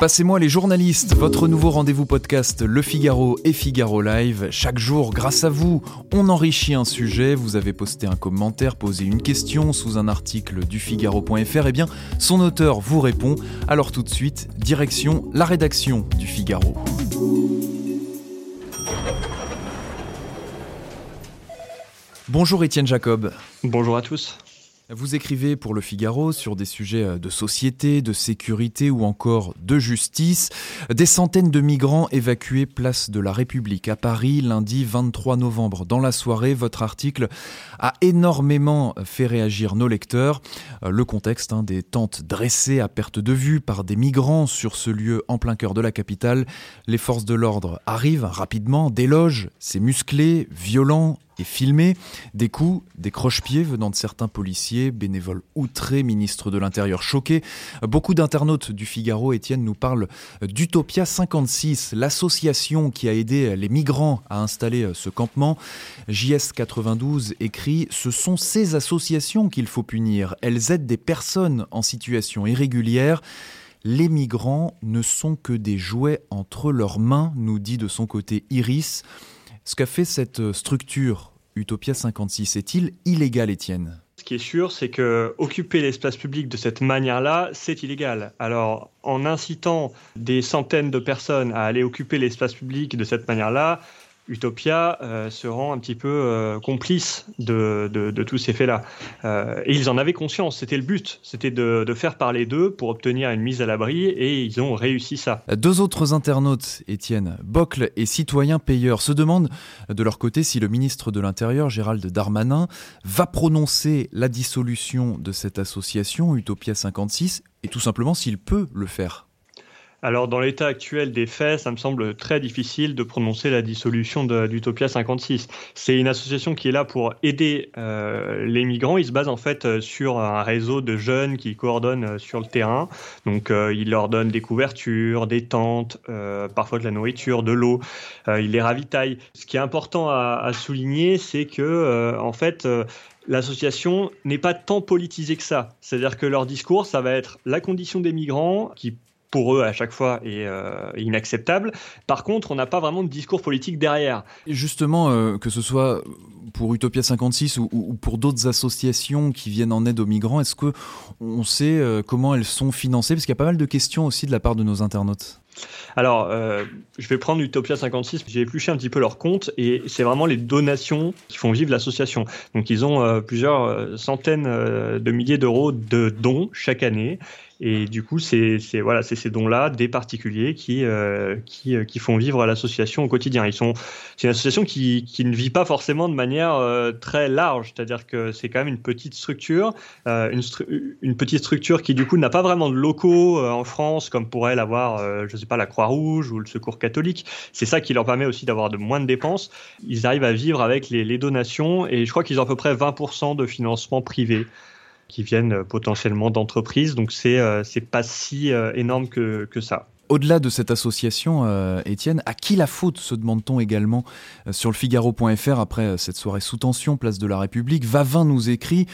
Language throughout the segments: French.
Passez-moi les journalistes, votre nouveau rendez-vous podcast Le Figaro et Figaro Live. Chaque jour, grâce à vous, on enrichit un sujet. Vous avez posté un commentaire, posé une question sous un article du Figaro.fr. Eh bien, son auteur vous répond. Alors tout de suite, direction la rédaction du Figaro. Bonjour Étienne Jacob. Bonjour à tous. Vous écrivez pour Le Figaro sur des sujets euh, de société, de sécurité ou encore de justice. Des centaines de migrants évacués place de la République à Paris lundi 23 novembre. Dans la soirée, votre article a énormément fait réagir nos lecteurs. Euh, le contexte hein, des tentes dressées à perte de vue par des migrants sur ce lieu en plein cœur de la capitale. Les forces de l'ordre arrivent rapidement, délogent, c'est musclé, violent, filmé. Des coups, des croche-pieds venant de certains policiers, bénévoles outrés, ministres de l'Intérieur choqués. Beaucoup d'internautes du Figaro, Étienne, nous parlent d'Utopia 56, l'association qui a aidé les migrants à installer ce campement. JS 92 écrit Ce sont ces associations qu'il faut punir. Elles aident des personnes en situation irrégulière. Les migrants ne sont que des jouets entre leurs mains, nous dit de son côté Iris. Ce qu'a fait cette structure Utopia 56 est-il illégal, Étienne? Ce qui est sûr, c'est que occuper l'espace public de cette manière-là, c'est illégal. Alors, en incitant des centaines de personnes à aller occuper l'espace public de cette manière-là, Utopia euh, se rend un petit peu euh, complice de, tous ces faits-là. Euh, et ils en avaient conscience, c'était le but, c'était de, faire parler d'eux pour obtenir une mise à l'abri, et ils ont réussi ça. Deux autres internautes, Étienne Bocle et Citoyen Payeur, se demandent de leur côté si le ministre de l'Intérieur, Gérald Darmanin, va prononcer la dissolution de cette association, Utopia 56, et tout simplement s'il peut le faire. Alors, dans l'état actuel des faits, ça me semble très difficile de prononcer la dissolution d'Utopia 56. C'est une association qui est là pour aider euh, les migrants. Il se base en fait sur un réseau de jeunes qui coordonnent euh, sur le terrain. Donc, euh, il leur donne des couvertures, des tentes, euh, parfois de la nourriture, de l'eau. Il les ravitaille. Ce qui est important à, à souligner, c'est que, en fait, l'association n'est pas tant politisée que ça. C'est-à-dire que leur discours, ça va être la condition des migrants qui pour eux à chaque fois est euh, inacceptable. Par contre, on n'a pas vraiment de discours politique derrière. justement, euh, que ce soit pour Utopia 56 ou, ou pour d'autres associations qui viennent en aide aux migrants, est-ce que on sait euh, comment elles sont financées? Parce qu'il y a pas mal de questions aussi de la part de nos internautes. Alors, euh, je vais prendre Utopia 56, j'ai épluché un petit peu leur compte et c'est vraiment les donations qui font vivre l'association. Donc, ils ont euh, plusieurs centaines de milliers d'euros de dons chaque année et du coup, c'est voilà, ces dons-là des particuliers qui euh, euh, qui, font vivre l'association au quotidien. C'est une association qui, qui ne vit pas forcément de manière euh, très large, c'est-à-dire que c'est quand même une petite structure, une, petite structure qui du coup n'a pas vraiment de locaux en France comme pourrait l'avoir, je sais pas, la Croix-Rouge ou le Secours catholique. C'est ça qui leur permet aussi d'avoir de moins de dépenses. Ils arrivent à vivre avec les, les donations et je crois qu'ils ont à peu près 20% de financement privé qui viennent euh, potentiellement d'entreprises. Donc c'est euh, c'est pas si euh, énorme que, que ça. Au-delà de cette association, Étienne, à qui la faute se demande-t-on également sur le Figaro.fr après cette soirée sous tension, place de la République? Vavin nous écrit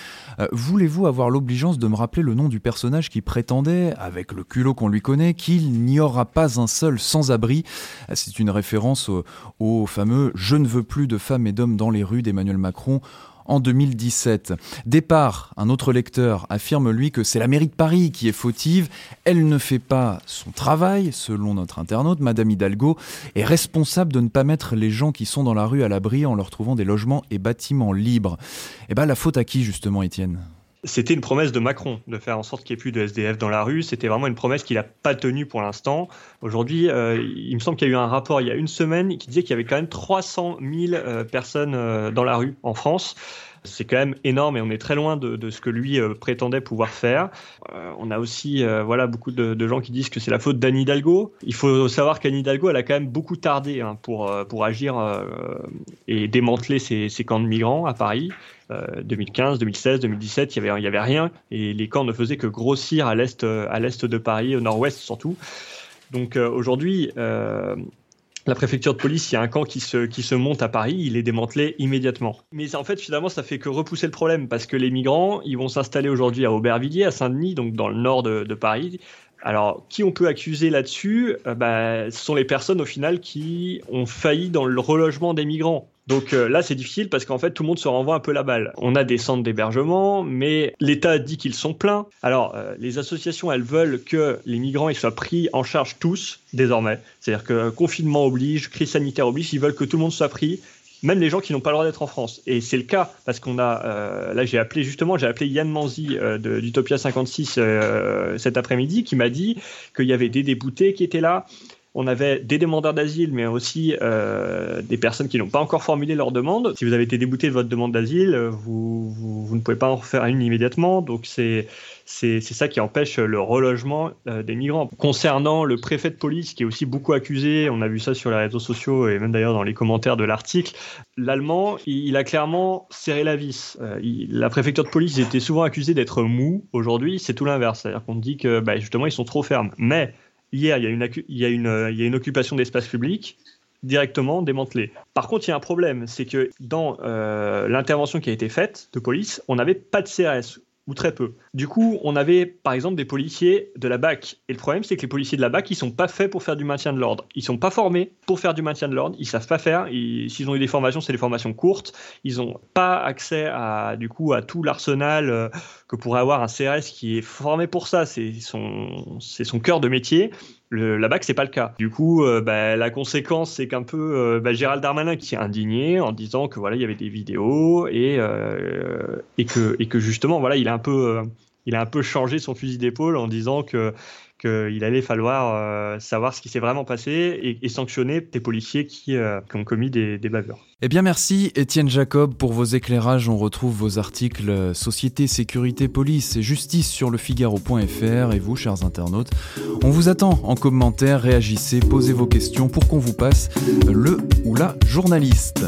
Voulez-vous avoir l'obligeance de me rappeler le nom du personnage qui prétendait, avec le culot qu'on lui connaît, qu'il n'y aura pas un seul sans-abri? C'est une référence au, au fameux Je ne veux plus de femmes et d'hommes dans les rues d'Emmanuel Macron en 2017. Départ, un autre lecteur affirme lui que c'est la mairie de Paris qui est fautive. Elle ne fait pas son travail, selon notre internaute. Madame Hidalgo est responsable de ne pas mettre les gens qui sont dans la rue à l'abri en leur trouvant des logements et bâtiments libres. Eh ben la faute à qui justement, Étienne? C'était une promesse de Macron de faire en sorte qu'il n'y ait plus de SDF dans la rue. C'était vraiment une promesse qu'il n'a pas tenue pour l'instant. Aujourd'hui, euh, il me semble qu'il y a eu un rapport il y a une semaine qui disait qu'il y avait quand même 300 000 euh, personnes euh, dans la rue en France. C'est quand même énorme et on est très loin de, ce que lui euh, prétendait pouvoir faire. Euh, on a aussi euh, voilà, beaucoup de, gens qui disent que c'est la faute d'Anne Hidalgo. Il faut savoir qu'Anne Hidalgo, elle a quand même beaucoup tardé hein, pour, pour agir et démanteler ces, ces, camps de migrants à Paris. 2015, 2016, 2017, il y avait, y avait rien et les camps ne faisaient que grossir à l'est de Paris, au nord-ouest surtout. Donc aujourd'hui, la préfecture de police, il y a un camp qui se, qui se monte à Paris, il est démantelé immédiatement. Mais en fait, finalement, ça fait que repousser le problème parce que les migrants, ils vont s'installer aujourd'hui à Aubervilliers, à Saint-Denis, donc dans le nord de, Paris. Alors, qui on peut accuser là-dessus? Bah, Ce sont les personnes au final qui ont failli dans le relogement des migrants. Donc euh, là, c'est difficile parce qu'en fait, tout le monde se renvoie un peu la balle. On a des centres d'hébergement, mais l'État dit qu'ils sont pleins. Alors, euh, les associations, elles veulent que les migrants soient pris en charge tous, désormais. C'est-à-dire que confinement oblige, crise sanitaire oblige, ils veulent que tout le monde soit pris même les gens qui n'ont pas le droit d'être en France. Et c'est le cas parce qu'on a, euh, là j'ai appelé justement, j'ai appelé Yann Manzi d'Utopia 56 cet après-midi qui m'a dit qu'il y avait des déboutés qui étaient là, on avait des demandeurs d'asile, mais aussi euh, des personnes qui n'ont pas encore formulé leur demande. Si vous avez été débouté de votre demande d'asile, euh, vous, ne pouvez pas en refaire une immédiatement. Donc c'est ça qui empêche le relogement euh, des migrants. Concernant le préfet de police, qui est aussi beaucoup accusé, on a vu ça sur les réseaux sociaux et même d'ailleurs dans les commentaires de l'article, l'allemand, il, a clairement serré la vis. la préfecture de police était souvent accusée d'être mou. Aujourd'hui, c'est tout l'inverse. C'est-à-dire qu'on dit que bah, justement, ils sont trop fermes. Mais Hier, il y a une, occupation d'espace public directement démantelée. Par contre, il y a un problème, c'est que dans euh, l'intervention qui a été faite de police, on n'avait pas de CRS ou très peu. Du coup, on avait par exemple des policiers de la BAC. Et le problème, c'est que les policiers de la BAC, ils sont pas faits pour faire du maintien de l'ordre. Ils sont pas formés pour faire du maintien de l'ordre. Ils savent pas faire. S'ils ont eu des formations, c'est des formations courtes. Ils ont pas accès à du coup à tout l'arsenal euh, que pourrait avoir un CRS qui est formé pour ça. C'est son, son cœur de métier. Le, la BAC, c'est pas le cas. Du coup, euh, bah, la conséquence, c'est qu'un peu euh, bah, Gérald Darmanin qui s'est indigné en disant que voilà, il y avait des vidéos et, euh, que, justement, voilà, il a un peu, il a un peu changé son fusil d'épaule en disant qu'il allait falloir savoir ce qui s'est vraiment passé et, sanctionner des policiers qui, qui ont commis des, des. Eh bien merci Étienne Jacob pour vos éclairages. On retrouve vos articles Société, Sécurité, Police et Justice sur le Figaro.fr et vous, chers internautes, on vous attend en commentaire, réagissez, posez vos questions pour qu'on vous passe le ou la journaliste.